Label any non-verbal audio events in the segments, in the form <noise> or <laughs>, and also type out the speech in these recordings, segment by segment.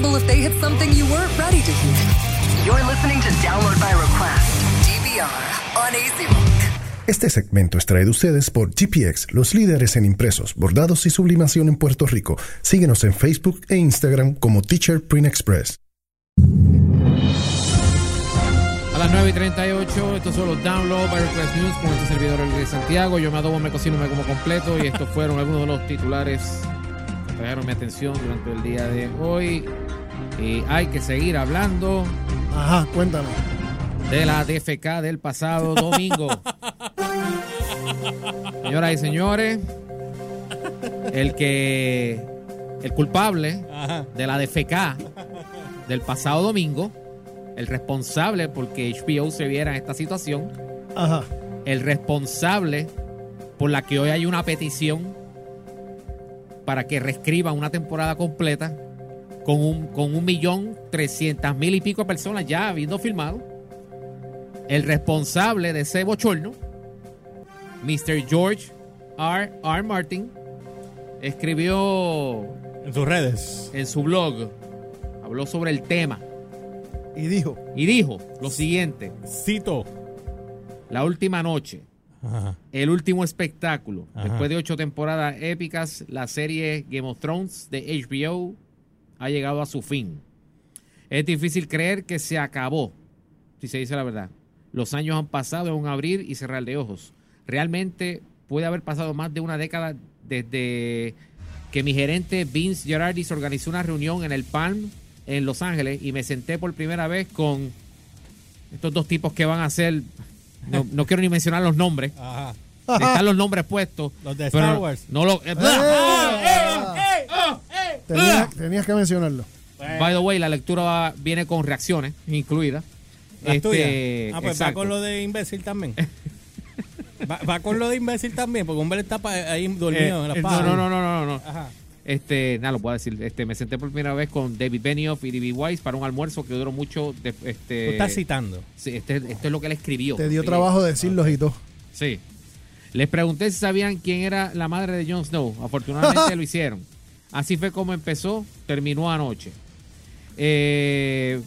possible if they hit something you weren't ready to hear. You're listening to Download by Request, DVR, on Rock. Este segmento es traído a ustedes por GPX, los líderes en impresos, bordados y sublimación en Puerto Rico. Síguenos en Facebook e Instagram como Teacher Print Express. A las 9 y 38, estos son los Download by Request News con este servidor el de Santiago. Yo me adobo, me cocino, me como completo y estos fueron algunos de los titulares que trajeron mi atención durante el día de hoy. Y hay que seguir hablando Ajá, cuéntame. de la DFK del pasado domingo. <laughs> Señoras y señores, el que el culpable de la DFK del pasado domingo, el responsable porque HBO se viera en esta situación, Ajá. el responsable por la que hoy hay una petición para que reescriban una temporada completa con un, con un millón trescientas mil y pico de personas ya habiendo filmado. El responsable de ese bochorno, Mr. George R. R. Martin, escribió En sus redes. en su blog, habló sobre el tema Y dijo, y dijo lo siguiente, Cito. la última noche. Ajá. El último espectáculo. Ajá. Después de ocho temporadas épicas, la serie Game of Thrones de HBO ha llegado a su fin. Es difícil creer que se acabó, si se dice la verdad. Los años han pasado en un abrir y cerrar de ojos. Realmente puede haber pasado más de una década desde que mi gerente Vince Gerardis organizó una reunión en el Palm en Los Ángeles y me senté por primera vez con estos dos tipos que van a ser, no, no quiero ni mencionar los nombres, Ajá. están los nombres puestos. <laughs> Los de Star Wars. No lo, eh, tenías, tenías que mencionarlo. By the way, la lectura va- viene con reacciones incluidas. ¿Las Este, tuyas? Ah, pues va con lo de imbécil también. <laughs> va, va con lo de imbécil también, porque hombre está ahí dormido Eh, en la eh, paja. no, no, no, no, no, no. Ajá. Este, nada, lo puedo decir. Este, me senté por primera vez con David Benioff y D.B. Weiss para un almuerzo que duró mucho. De, este, Tú estás citando. sí, este, esto es lo que él escribió. Te dio Sí. trabajo decirlos y todo. Sí. Les pregunté si sabían quién era la madre de Jon Snow. Afortunadamente <laughs> lo hicieron. Así fue como empezó, terminó anoche. Eh,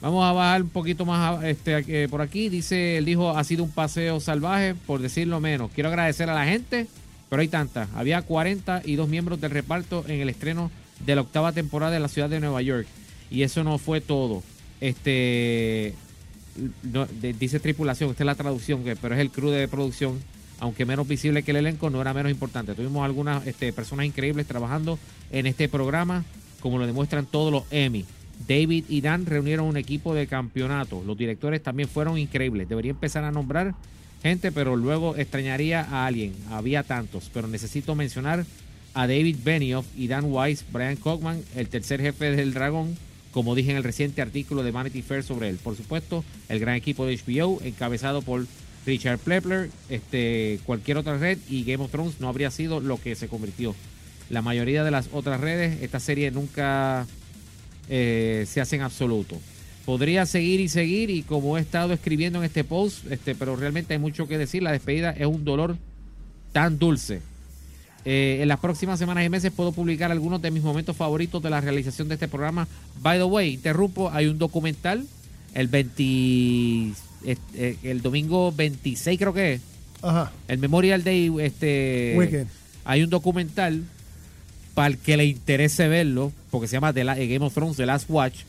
vamos a bajar un poquito más este, eh, por aquí. Dice, él dijo, ha sido un paseo salvaje, por decirlo menos. Quiero agradecer a la gente, pero hay tantas. Había 42 miembros del reparto en el estreno de la octava temporada de la ciudad de Nueva York. Y eso no fue todo. Este no, de- dice tripulación, esta es la traducción, pero es el crew de producción, aunque menos visible que el elenco, no era menos importante. Tuvimos algunas este, personas increíbles trabajando en este programa, como lo demuestran todos los Emmy. David y Dan reunieron un equipo de campeonato. Los directores también fueron increíbles. Debería empezar a nombrar gente, pero luego extrañaría a alguien. Había tantos, pero necesito mencionar a David Benioff y Dan Weiss, Brian Cockman, el tercer jefe del Dragón, como dije en el reciente artículo de Vanity Fair sobre él. Por supuesto, el gran equipo de HBO, encabezado por Richard Plepler, este, cualquier otra red y Game of Thrones no habría sido lo que se convirtió. La mayoría de las otras redes, esta serie nunca eh, se hace en absoluto. Podría seguir y seguir y como he estado escribiendo en este post, este, pero realmente hay mucho que decir. La despedida es un dolor tan dulce. Eh, en las próximas semanas y meses puedo publicar algunos de mis momentos favoritos de la realización de este programa. By the way, interrumpo, hay un documental el 20, eh, eh, el domingo 26 creo que es, Ajá. el Memorial Day, este, Weekend. hay un documental para el que le interese verlo, porque se llama The La- Game of Thrones The Last Watch,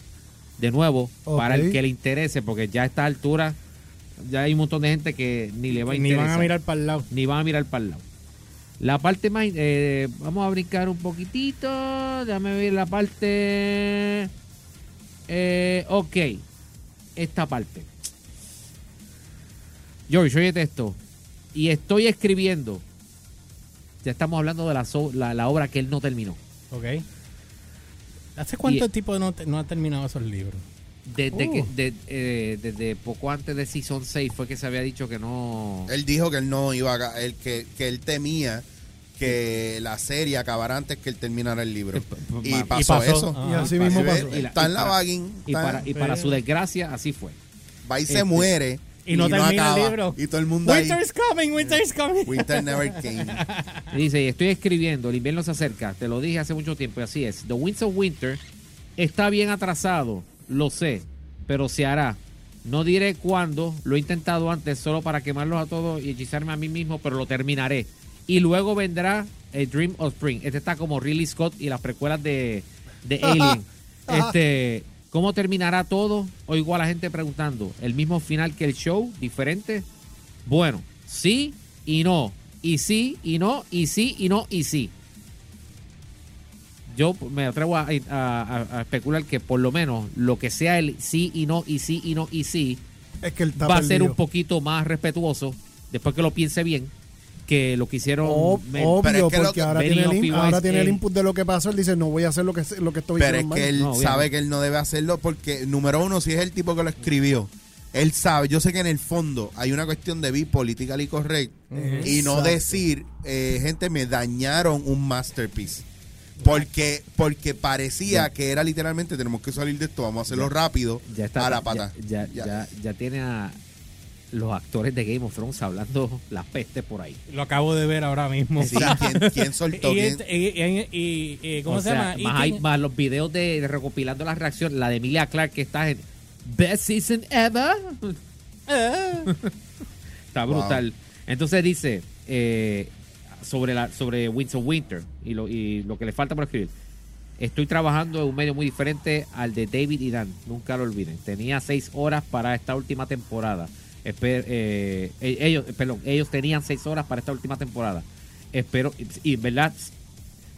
de nuevo, para el que le interese, porque ya a esta altura ya hay un montón de gente que ni le va a Ni interesar van a mirar para el lado. ni van a mirar para el lado. La parte más. eh, vamos a brincar un poquitito. Déjame ver la parte. Eh, ok. Esta parte. George, oye esto. Y estoy escribiendo. Ya estamos hablando de la, so- la, la obra que él no terminó. Ok. ¿Hace cuánto Y- el tipo no, te- no ha terminado esos libros? Desde, Uh. que, de- eh, desde poco antes de Season 6 fue que se había dicho que no. Él dijo que él no iba a, él, que, que él temía que la serie acabara antes que él terminara el libro. Y Y pasó, pasó. eso. Ah, Y así mismo pasó. Y la- está en y la para- vaguín. Y para, y para su desgracia, así fue. va y se este, muere. Y no termina el acaba. libro. Y todo el mundo ahí. Winter is coming, winter is coming. <laughs> Winter never came. Y dice, y estoy escribiendo, el invierno se acerca, te lo dije hace mucho tiempo y así es. The Winds of Winter Está bien atrasado, lo sé, pero se hará. No diré cuándo, lo he intentado antes solo para quemarlos a todos y hechizarme a mí mismo, pero lo terminaré. Y luego vendrá A Dream of Spring. Este está como Ridley Scott y las precuelas de, de Alien. <laughs> Este, ¿Cómo terminará todo? Oigo a la gente preguntando, ¿el mismo final que el show? ¿Diferente? Bueno, sí y no. Y sí y no, y sí y no, y sí. Yo me atrevo a, a- a especular que por lo menos lo que sea el sí y no, y sí y no, y sí, Es que va a ser un poquito más respetuoso, después que lo piense bien, que lo que hicieron. Ob- me- Pero obvio, es que porque que- ahora, tiene el, in- ahora tiene el input de lo que pasó. Él dice, no voy a hacer lo que, lo que estoy Pero es que él No, sabe que él no debe hacerlo porque, número uno, si es el tipo que lo escribió, él sabe. Yo sé que en el fondo hay una cuestión de be politically correct y no Exacto. decir, eh, gente, me dañaron un masterpiece. Porque, porque parecía que era literalmente, tenemos que salir de esto, vamos a hacerlo rápido ya está. a la ya- pata. Ya, ya, ya tiene a los actores de Game of Thrones hablando las pestes por ahí. Lo acabo de ver ahora mismo. Sí, ¿quién, quién <laughs> soltó? Y, ¿Quién? este- y- y- y- y- ¿Cómo O se sea, llama? Y Más, hay, más los videos de, de recopilando las reacciones. La de Emilia Clark que está en Best Season Ever. <laughs> está brutal. Entonces dice eh, sobre la sobre Winds of Winter y lo, y lo que le falta por escribir. Estoy trabajando en un medio muy diferente al de David y Dan. Nunca lo olviden. Tenía seis horas para esta última temporada. Esper- eh, eh, ellos, perdón, ellos tenían seis horas para esta última temporada. Espero, y en verdad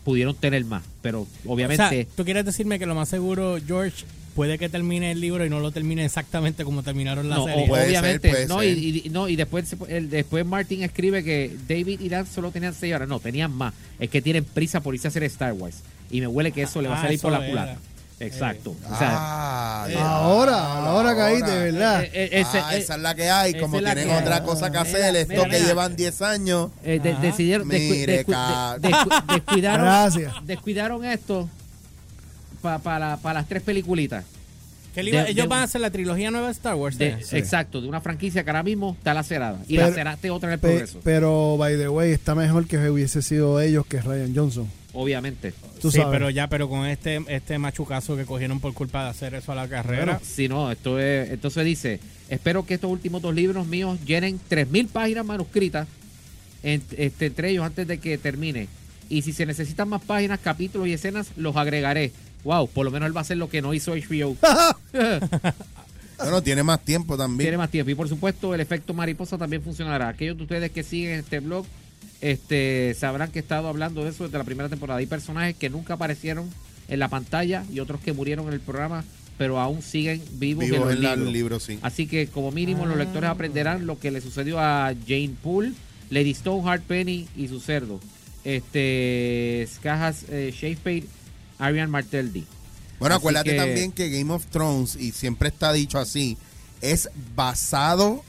pudieron tener más, pero obviamente O sea, tú quieres decirme que lo más seguro, George, puede que termine el libro y no lo termine exactamente como terminaron la no, serie. obviamente, ser, no. Y, y- no, y después, se- el- después Martin escribe que David y Dan solo tenían seis horas, no, tenían más. Es que tienen prisa por irse a hacer Star Wars. Y me huele que eso le va a Ah, salir por la era. culata. Exacto. O sea, Ah, Ahora, ahora caíste, ¿verdad? eh, eh, ese- ah, eh, esa es la que hay. Como tienen hay. otra cosa que hacer, Mira, esto mira, que mira. llevan 10 años. eh, de- decidieron, descu- Mire, descu- ca- de- descu- <laughs> descuidaron, Gracias. descuidaron esto para las tres peliculitas. Que él iba- de- ellos de- van a hacer la trilogía nueva de Star Wars. De- ¿eh? Exacto, de una franquicia que ahora mismo está lacerada. Y Pero- laceraste otra en el Pe- progreso. pero, by the way, está mejor que hubiese sido ellos que Ryan Johnson. Obviamente. Tú sí, sabes. pero ya, pero con este este machucazo que cogieron por culpa de hacer eso a la carrera. Si no, esto es, entonces dice, espero que estos últimos dos libros míos llenen 3.000 páginas manuscritas en- este, entre ellos antes de que termine. Y si se necesitan más páginas, capítulos y escenas, los agregaré. Wow, por lo menos él va a hacer lo que no hizo HBO. <laughs> <laughs> Bueno, tiene más tiempo también. Tiene más tiempo. Y por supuesto, el efecto mariposa también funcionará. Aquellos de ustedes que siguen este blog este, sabrán que he estado hablando de eso desde la primera temporada. Hay personajes que nunca aparecieron en la pantalla y otros que murieron en el programa, pero aún siguen vivos, Vivos en los en la- libros. libros, sí. Así que como mínimo los lectores aprenderán lo que le sucedió a Jane Poole, Lady Stoneheart Penny y su cerdo. Este Skajas eh, Shakespeare, Arian Marteldi. Bueno, Así acuérdate que- también que Game of Thrones, y siempre está dicho así, es basado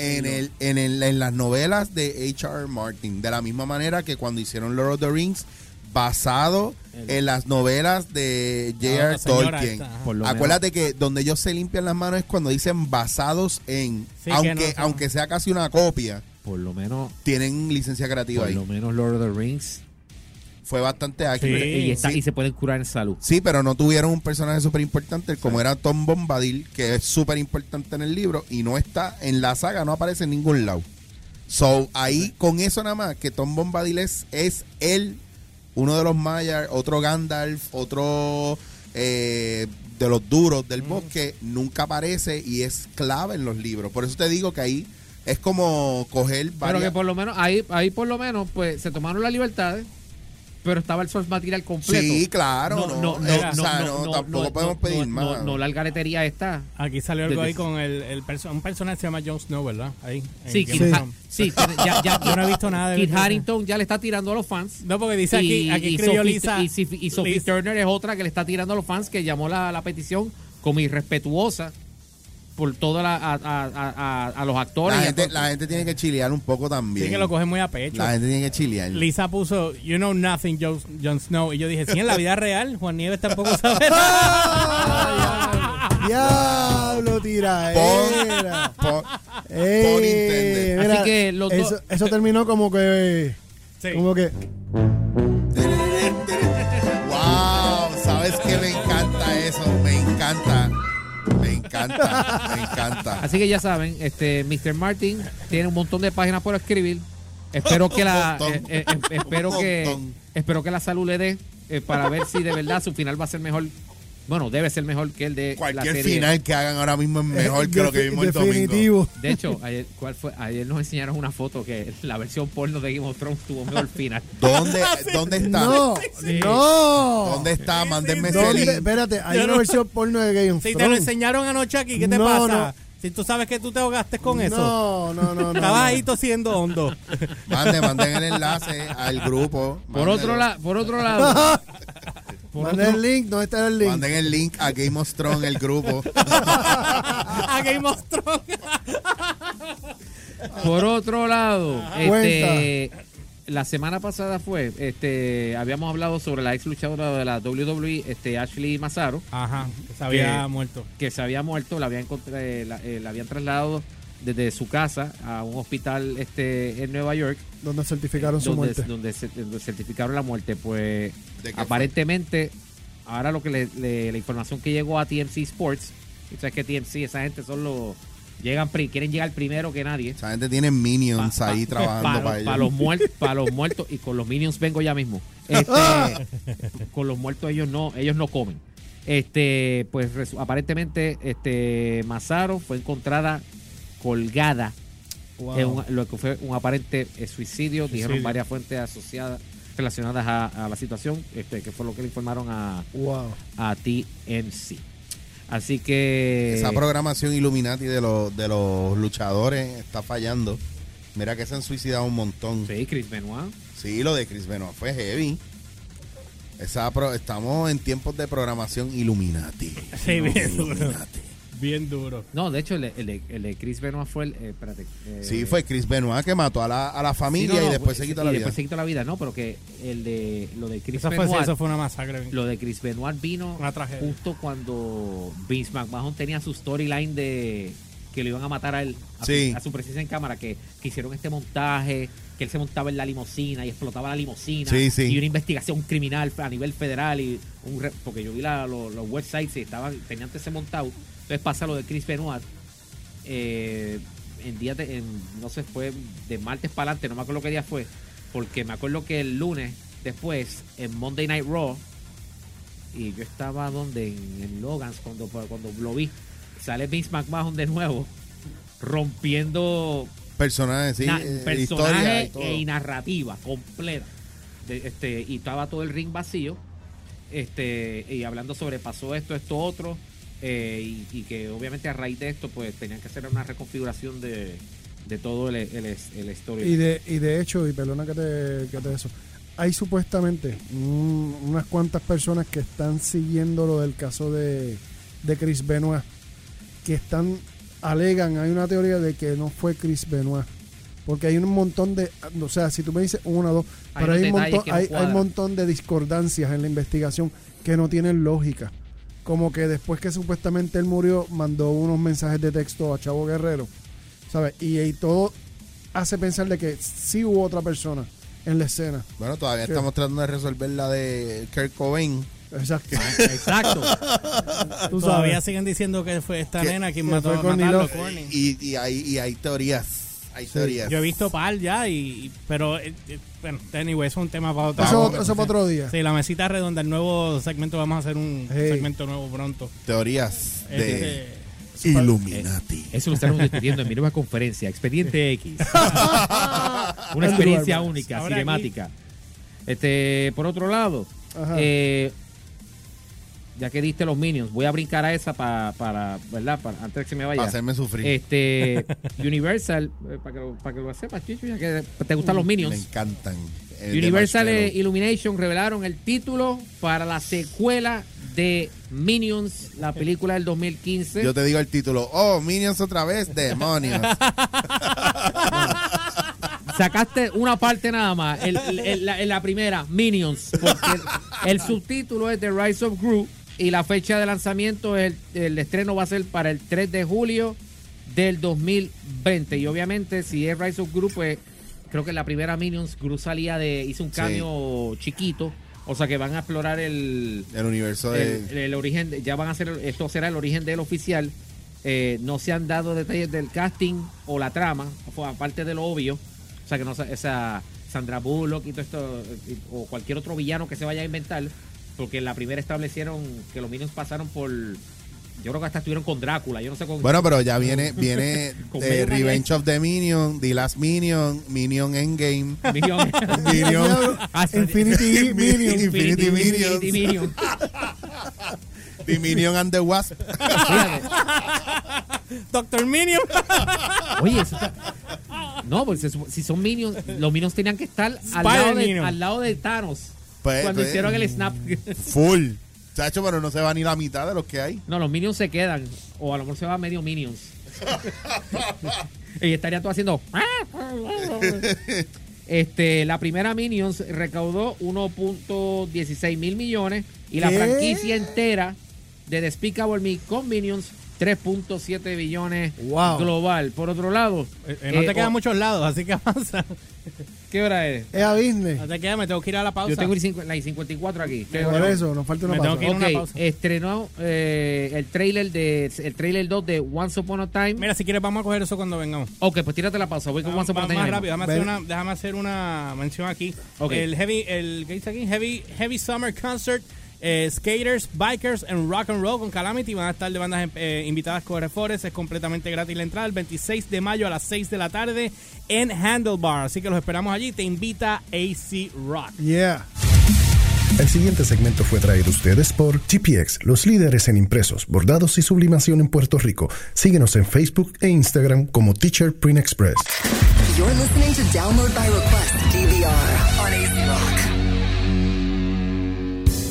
en, el, en, el- en las novelas de H.R. Martin. De la misma manera que cuando hicieron Lord of the Rings, basado en las novelas de J.R. señora Tolkien. esta. Por Acuérdate que donde ellos se limpian las manos es cuando dicen basados en, Sí, aunque, no aunque sea casi una copia, Por lo menos, tienen licencia creativa por ahí. lo menos Lord of the Rings. Fue bastante ágil. Sí. y, está- sí. y se pueden curar en salud. Sí, pero no tuvieron un personaje súper importante como era Tom Bombadil, que es súper importante en el libro y no está en la saga, no aparece en ningún lado. So, ahí con eso nada más, que Tom Bombadil es, es él, uno de los Mayar, otro Gandalf, otro eh, de los duros del bosque, nunca aparece y es clave en los libros. Por eso te digo que ahí es como coger Pero varias... que por lo menos, ahí, ahí por lo menos, pues se tomaron las libertades, pero estaba el source material completo. Sí, claro, no, eh, o sea, no, tampoco podemos pedir no, más. No, no, la algaretería está. Aquí salió algo ahí con el, el perso- un personaje que se llama Jon Snow, ¿verdad? Ahí. Sí, Ha- Thrones. sí, ya, ya- <laughs> Yo no he visto nada de Kit eso. Harington ya le está tirando a los fans. No, porque dice aquí, aquí escribió Sophie, Lisa. y, Sophie- y Sophie Lisa- Turner es otra que le está tirando a los fans que llamó la, la petición como irrespetuosa por toda la, a, a- a- a- a los actores. la, y a gente, todo- la gente tiene que chilear un poco también. Sí, que lo coge muy a pecho. La gente tiene que chilear. Lisa puso, you know nothing, Jon Jon Snow. Y yo dije, sí, en la vida real, Juan Nieves tampoco sabe <laughs> nada. <laughs> Diablo, tiraera. Por- Ey, Por mira, Así que los eso, eso terminó como que. Sí. Como que. Encanta, me encanta. Así que ya saben, este Mr. Martin tiene un montón de páginas por escribir. Espero que la <laughs> eh, eh, eh, <laughs> espero que espero que la salud le dé eh, para ver si de verdad su final va a ser mejor. Bueno, debe ser mejor que el de la Cualquier serie. final que hagan ahora mismo es mejor que lo que vimos el domingo. Definitivo. De hecho, ayer, ¿cuál fue? ayer nos enseñaron una foto que la versión porno de Game of Thrones tuvo mejor final. <laughs> ¿Dónde, ¿Dónde está? No, no. ¿Dónde está? Mándenme ese. Espérate, hay Yo una no- versión porno de Game of Si te lo Thrones. enseñaron anoche aquí, ¿qué te No, pasa? no. Si tú sabes que tú te ahogaste con eso. No, no, no, no. Estabas no. ahí tosiendo hondo. Manden, manden el enlace al grupo. Por Mándenlo. otro, la, por otro lado, <laughs> otro- el link, ¿dónde está el link? Manden el link a Game of Thrones, el grupo. <laughs> A Game of Thrones. <laughs> Por otro lado, este, la semana pasada fue, este, habíamos hablado sobre la ex luchadora de la WWE, este, Ashley Massaro, Ajá, que se había Que- muerto. que se había muerto, la habían, eh, la, eh, la habían trasladado desde su casa a un hospital este, en Nueva York, Donde certificaron su donde, muerte. donde se- donde certificaron la muerte. Pues aparentemente, ahora lo que le- le- la información que llegó a TMC Sports, y sabes que TMC, esa gente son los, llegan, quieren llegar primero que nadie. Esa gente tiene minions Pa- ahí pa- trabajando pa- para pa ellos. los muertos para los muertos y con los minions vengo ya mismo <laughs> este, con los muertos ellos no ellos no comen este pues aparentemente este Mazaro fue encontrada colgada Wow. en un- lo que fue un aparente eh, suicidio dijeron Suicidio. varias fuentes asociadas relacionadas a, a la situación este que fue lo que le informaron a, Wow. a TMC así que Esa programación Illuminati de los, de los luchadores está fallando. Mira que se han suicidado un montón. sí Chris Benoit Sí, lo de Chris Benoit fue heavy. Esa pro- estamos en tiempos de programación Illuminati. Sí. Illuminati. Bien duro. no de hecho el de, el de- el de Chris Benoit fue el eh, espérate eh, Sí, fue Chris Benoit que mató a la, a la Sí, familia no, no, y después se y quitó la vida. después se quitó la vida, no, pero que el de lo de Chris Eso fue, sí, Benoit, eso fue una masacre. lo de Chris Benoit vino Una tragedia. justo cuando Vince McMahon tenía su storyline de que lo iban a matar a él, a, Sí. su, a su presencia en cámara, que, que hicieron este montaje, que él se montaba en la limusina y explotaba la limusina, Sí, sí. y una investigación criminal a nivel federal, y un re- porque yo vi la- lo- los websites y estaban, tenían ese montado, entonces pasa lo de Chris Benoit, eh, en días de, en, no sé, fue de martes para adelante, no me acuerdo qué día fue, porque me acuerdo que el lunes después, en Monday Night Raw, y yo estaba donde, en, en Logans, cuando, cuando lo vi, sale Vince McMahon de nuevo, rompiendo Personajes, sí. na- eh, historia y e- y narrativa completa. De- este, y estaba todo el ring vacío, este, y hablando sobre pasó esto, esto, otro, eh, y, y que obviamente a raíz de esto, pues tenían que hacer una reconfiguración de, de todo el, el, el story. Y de, y de hecho, y perdona que te, que te eso, hay supuestamente un- unas cuantas personas que están siguiendo lo del caso de, de Chris Benoit, que están, alegan, hay una teoría de que no fue Chris Benoit. Porque hay un montón de, o sea, si tú me dices una o dos, Hay pero hay un, montón, hay, hay un montón de discordancias en la investigación que no tienen lógica. Como que después que supuestamente él murió, mandó unos mensajes de texto a Chavo Guerrero, ¿sabes? Y, y todo hace pensar de que sí hubo otra persona en la escena. Bueno, todavía estamos tratando de resolver la de Kurt Cobain. Exacto. Exacto. Tú Todavía sabes. siguen diciendo que fue esta Que- nena quien mató a. Courtney. Y, y, hay, y hay teorías. Hay teorías. Yo he visto par ya, y, y- pero eh, eh, bueno, anyway, eso es un tema para otro. Eso, otro- eso para otro día. Sí, la mesita redonda, el nuevo segmento, vamos a hacer un Hey. segmento nuevo pronto. Teorías de Este, Illuminati. Eso lo estamos discutiendo en mi nueva conferencia, Expediente X. <laughs> Una experiencia única, Ahora cinemática. Este, por otro lado, Ajá. eh, ya que diste los minions, voy a brincar a esa pa- para, ¿verdad? Para, antes de que se me vaya. Para hacerme sufrir. Este, <laughs> Universal, eh, para que, lo, para que lo sepas, Chicho, ya que te gustan los Me minions. encantan. El de Universal eh. Illumination revelaron el título para la secuela de Minions, la película del 2015. Yo te digo el título. Oh, Minions otra vez. Demonios. <laughs> Sacaste una parte nada más, la, en la primera, Minions, porque el, el subtítulo es The Rise of Gru y la fecha de lanzamiento, el, el estreno va a ser para el 3 de julio del 2020. Y obviamente, si es Rise of Gru, pues creo que en la primera Minions, Gru salía de, hizo un Sí. cambio chiquito, o sea que van a explorar el, el universo de. el, el origen, de- ya van a hacer, esto será el origen del oficial. Eh, no se han dado detalles del casting o la trama, aparte de lo obvio. O sea, que no sa- esa Sandra Bullock y todo esto, eh, o cualquier otro villano que se vaya a inventar, porque en la primera establecieron que los Minions pasaron por. Yo creo que hasta estuvieron con Drácula, yo no sé con. Bueno, pero ya viene viene <laughs> eh, Revenge of the Minion, The Last Minion, Minion Endgame, <laughs> Minion. Minion, Hasta- Infinity <laughs> Minions. Infinity Minions. Infinity Minions. The Minion and the Wasp. Doctor Minion. Oye, eso está- No, porque si son Minions, los Minions tenían que estar al lado, de, Minion. al lado de Thanos. Pues, cuando pues, hicieron el snap. Full. Chacho, pero no se va ni la mitad de los que hay. No, los Minions se quedan. O a lo mejor se va medio Minions. <laughs> y estaría todo haciendo. Este, la primera Minions recaudó 1.16 mil millones y la franquicia entera de Despicable Me con Minions 3.7 billones Wow. global. Por otro lado, Eh, eh, no eh, te quedan o- muchos lados, así que avanza. ¿Qué hora es? Es a Disney. No te quedas, me tengo que ir a la pausa. Yo tengo el cincu- la I 54 aquí. Por eso, nos falta una Me tengo pausa. que ir. una Ok, pausa. estrenó eh, el trailer de el trailer 2 de Once Upon a Time. Mira, si quieres vamos a coger eso cuando vengamos. Ok, pues tírate la pausa. Voy con Vamos, Once Upon a Time. más rápido, déjame Ven. hacer, una, déjame hacer una mención aquí. Ok. El Heavy, el, ¿qué dice aquí? Heavy, Heavy Summer Concert, eh, Skaters, Bikers and Rock and Roll con Calamity. Van a estar de bandas eh, invitadas con Forest. Es completamente gratis la entrada el 26 de mayo a las 6 de la tarde en Handlebar. Así que los esperamos allí. Te invita AC Rock. Yeah. El siguiente segmento fue traído a ustedes por GPX, los líderes en impresos, bordados y sublimación en Puerto Rico. Síguenos en Facebook e Instagram como Teacher Print Express. You're listening to Download by Request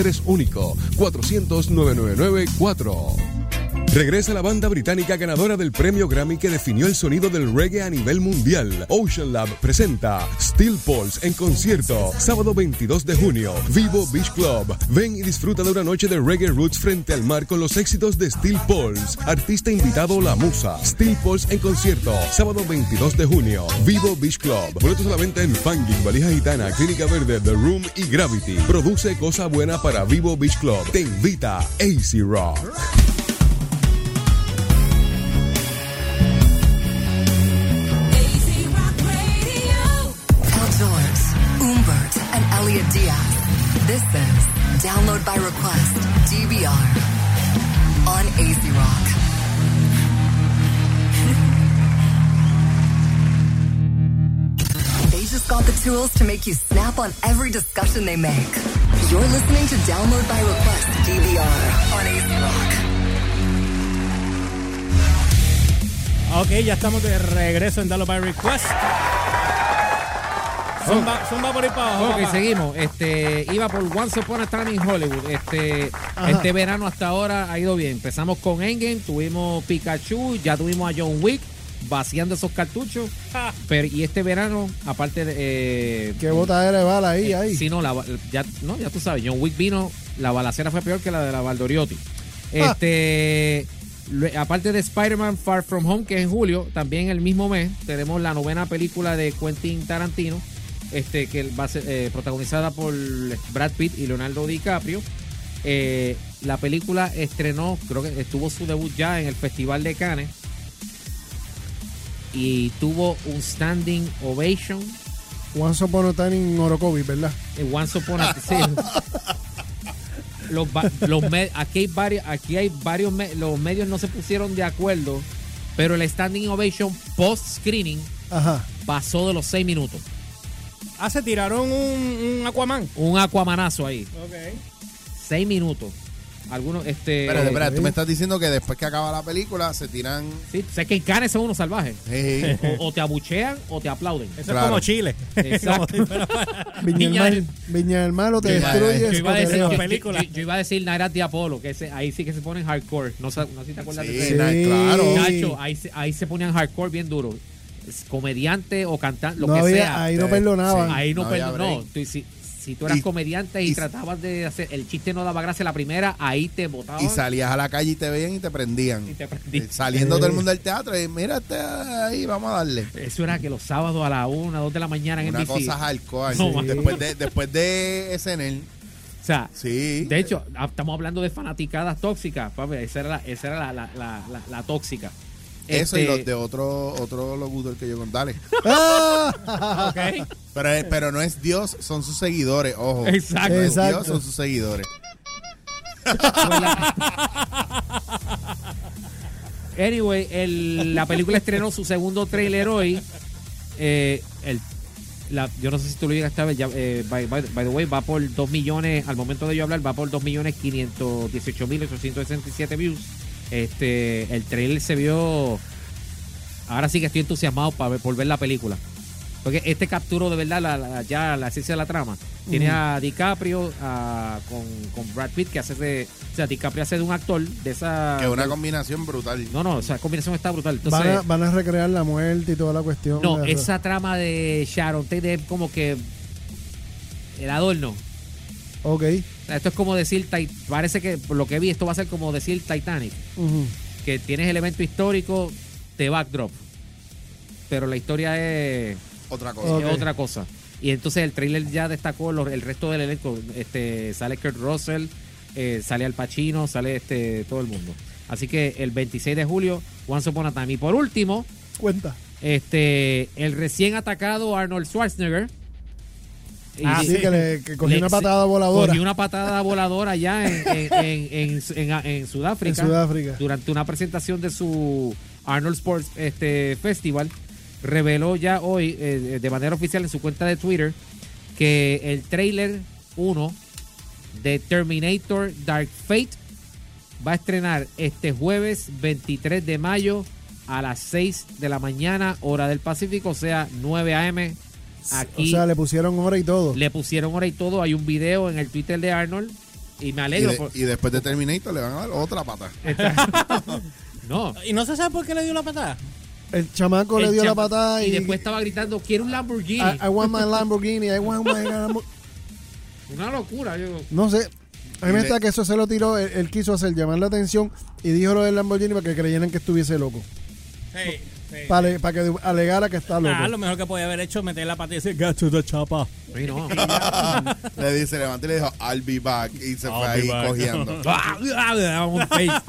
es único. 400-999-4. Regresa la banda británica ganadora del premio Grammy que definió el sonido del reggae a nivel mundial. Ocean Lab presenta Steel Pulse en concierto, sábado 22 de junio, Vivo Beach Club. Ven y disfruta de una noche de reggae roots frente al mar con los éxitos de Steel Pulse. Artista invitado La Musa. Steel Pulse en concierto, sábado 22 de junio, Vivo Beach Club. Boletos a la venta en Fanging, Valija Gitana, Clínica Verde, The Room y Gravity. Produce cosa buena para Vivo Beach Club. Te invita AC Rock. Download by Request DVR on AC Rock. They just got the tools to make you snap on every discussion they make. You're listening to Download by Request DVR on AC Rock. Ok, ya estamos de regreso en Dalo by Request. Zumba, zumba por ahí para abajo. Ok, papá. seguimos. Este, iba por Once Upon a Time in Hollywood. Este, este verano hasta ahora ha ido bien. Empezamos con Endgame, tuvimos Pikachu, ya tuvimos a John Wick vaciando esos cartuchos. Pero, y este verano, aparte de. Eh, Qué botadera de bala ahí, ahí. Sí, no, la, ya, no, ya tú sabes, John Wick vino, la balacera fue peor que la de la Valdoriotti. Este, lue- aparte de Spider-Man Far From Home, que es en julio, también el mismo mes, tenemos la novena película de Quentin Tarantino, este, que va a ser eh, protagonizada por Brad Pitt y Leonardo DiCaprio. Eh, la película estrenó, creo que estuvo su debut ya en el Festival de Cannes. Y tuvo un standing ovation Once Upon a Time in Orocovi, ¿verdad? eh, Once Upon a sí. los, va- los me- aquí hay varios, aquí hay varios me- los medios no se pusieron de acuerdo, pero el standing ovation post screening Ajá. pasó de los seis minutos. Ah, se tiraron un, un Aquaman. Un aquamanazo ahí, Ok. seis minutos. Algunos, este. Espérate, espérate, tú me estás diciendo que después que acaba la película se tiran. Sí, sé que en Cannes son unos salvajes. eh, O, o te abuchean o te aplauden. Eso Claro. es como Chile. Exacto. <laughs> <laughs> Viña del Viña Mar, del- Viña del Mar o te Viña del- destruyes. Yo iba, a te decir, yo, película. yo- yo iba a decir Nairas de Apolo, que ese- ahí sí que se ponen hardcore. No, sa- no sé si te acuerdas Sí, de ese. na- claro. Nacho, ahí, se- ahí se ponían hardcore bien duro. Comediante o cantante, lo No que había- sea. ahí no Sí. perdonaban. Ahí no, No. Tú- si, si tú eras Y- comediante y, y- tratabas de hacer el chiste no daba gracia la primera, ahí te botaban y salías a la calle y te veían y te prendían. y te prendían. Eh, Saliendo todo el mundo del teatro y mírate ahí, vamos a darle. Eso era que los sábados a la una, dos de la mañana en Una NBC. cosa hardcore. No, Sí. después, de, después de SNL, O sea, sí. de hecho, ah, estamos hablando de fanaticadas tóxicas, papi. Esa era la, esa era la, la, la, la- la tóxica. Eso y Este, los de otro, otro locutor que yo con Dale. ¡Ah! <laughs> ok. Pero, es- pero no es Dios, son sus seguidores, ojo. Exacto. No es Exacto. Dios, son sus seguidores. <laughs> Anyway, el- la película estrenó su segundo trailer hoy. Eh, el, la- yo no sé si tú lo llegaste a ver. Ya, eh, by, by- by the way, va por 2 millones. Al momento de yo hablar, va por 2 millones 518 mil 867 views. Este, el trailer se vio. Ahora sí que estoy entusiasmado para ver, por ver la película. Porque este capturó de verdad la, la- ya la esencia de la trama. Tiene a DiCaprio a- con, con Brad Pitt, que hace de. O sea, DiCaprio hace de un actor de esa. Que es una combinación brutal. no, no, esa combinación está brutal. Entonces, Van a, van a recrear la muerte y toda la cuestión. no, esa trama de Sharon Tate es como que. El adorno. Ok. Esto es como decir. Parece que, por lo que vi, esto va a ser como decir Titanic. Que tienes elemento histórico de backdrop. Pero la historia es. Otra cosa. Es otra cosa. Y entonces el trailer ya destacó los- el resto del elenco. Este, sale Kurt Russell, eh, sale Al Pacino, sale este todo el mundo. Así que el 26 de julio, Once Upon a Time. Y por último, Cuenta. este, el recién atacado Arnold Schwarzenegger. Y- Ah, sí, que, le, que cogió le- una patada voladora Cogió una patada voladora allá <laughs> en, en, en- en- Sudáfrica. en Sudáfrica. Durante una presentación de su Arnold Sports este, Festival, reveló ya hoy, eh, de manera oficial en su cuenta de Twitter, que el trailer 1 de Terminator Dark Fate va a estrenar este jueves 23 de mayo a las 6 de la mañana, hora del Pacífico, o sea, 9 a.m. Aquí o sea, le pusieron hora y todo. le pusieron hora y todo. Hay un video en el Twitter de Arnold y me Y, alegro. de- por- y después de Terminator le van a dar otra pata. <laughs> no. ¿Y no se sabe por qué le dio la patada? El chamaco le dio la patada y, y después estaba gritando, quiero un Lamborghini. I, I want my Lamborghini, I want my Lambo-" Una locura. Yo, No sé. A mí me Y está que eso se lo tiró, él, él quiso hacer llamar la atención y dijo lo del Lamborghini para que creyeran que estuviese loco. Sí, sí. Para, para que alegara que está loco. Ah, lo mejor que podía haber hecho es meter la pata y decir, get to the chapa. Sí, no. <laughs> <laughs> le dice, levanté y le dijo, I'll be back. Y se I'll fue ahí back. cogiendo. <laughs> I'm on face.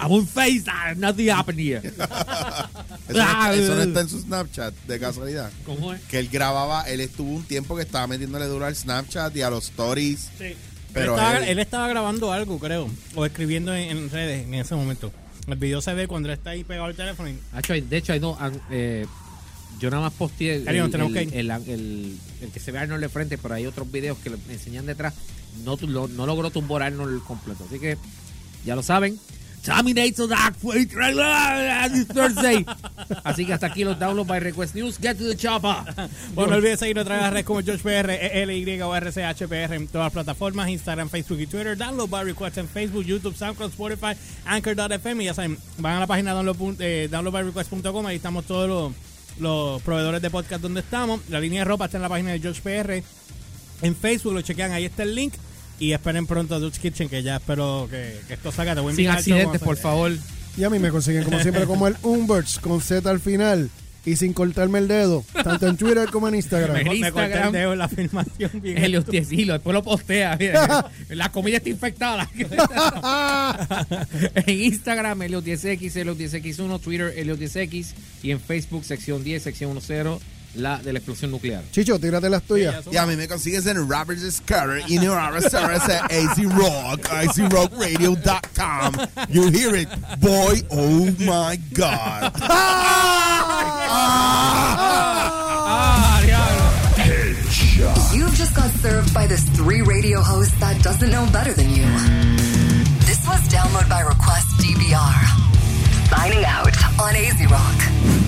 I'm on face. ah, Nothing happened here. Eso, no, eso no está en su Snapchat, de casualidad. ¿Cómo es? Que él grababa, él estuvo un tiempo que estaba metiéndole duro al Snapchat y a los stories. Sí. Pero él, estaba, él- él estaba grabando algo, creo. O escribiendo en, en redes en ese momento. El video se ve cuando él está ahí pegado al teléfono. y- Hacho, de hecho, hay ah, eh, yo nada más posteé el, que el, el- se ve a Arnold de frente, pero hay otros videos que le enseñan detrás. No, no logró tumbar a Arnold completo. Así que ya lo saben. Terminator Dark Fate this Thursday. Así que hasta aquí los downloads by Request News. Get to the chopper. Bueno, no olvides seguirnos a través de las redes como GeorgePR, ELY o RCHPR en todas las plataformas, Instagram, Facebook y Twitter. Download by request en Facebook, YouTube, SoundCloud, Spotify, Anchor.fm y ya saben, van a la página download, eh, downloadbyrequest.com, ahí estamos todos los, los proveedores de podcast donde estamos. La línea de ropa está en la página de GeorgePR. En Facebook lo chequean, ahí está el link. Y esperen pronto a Dutch Kitchen, que ya espero que, que esto salga. Te voy a Sin accidentes, por favor. Y a mí me consiguen como siempre como el Umberts con Z al final y sin cortarme el dedo, tanto en Twitter como en Instagram. En Me corté el dedo en la filmación bien Helios 10 hilos, después lo postea. mira, <laughs> la comida está infectada. <laughs> en Instagram, Helios 10X, Helios 10X1, Twitter, Helios 10X y en Facebook, sección 10, sección 10, la de la explosión nuclear. Chicho, tírate las tuyas. Y a mí me consigues en Robert Scatter y en AZ AZRock, You hear it, boy, oh my God. <laughs> You've just got served by this three radio host that doesn't know better than you. This was Download by Request DBR. Signing out on AZ Rock.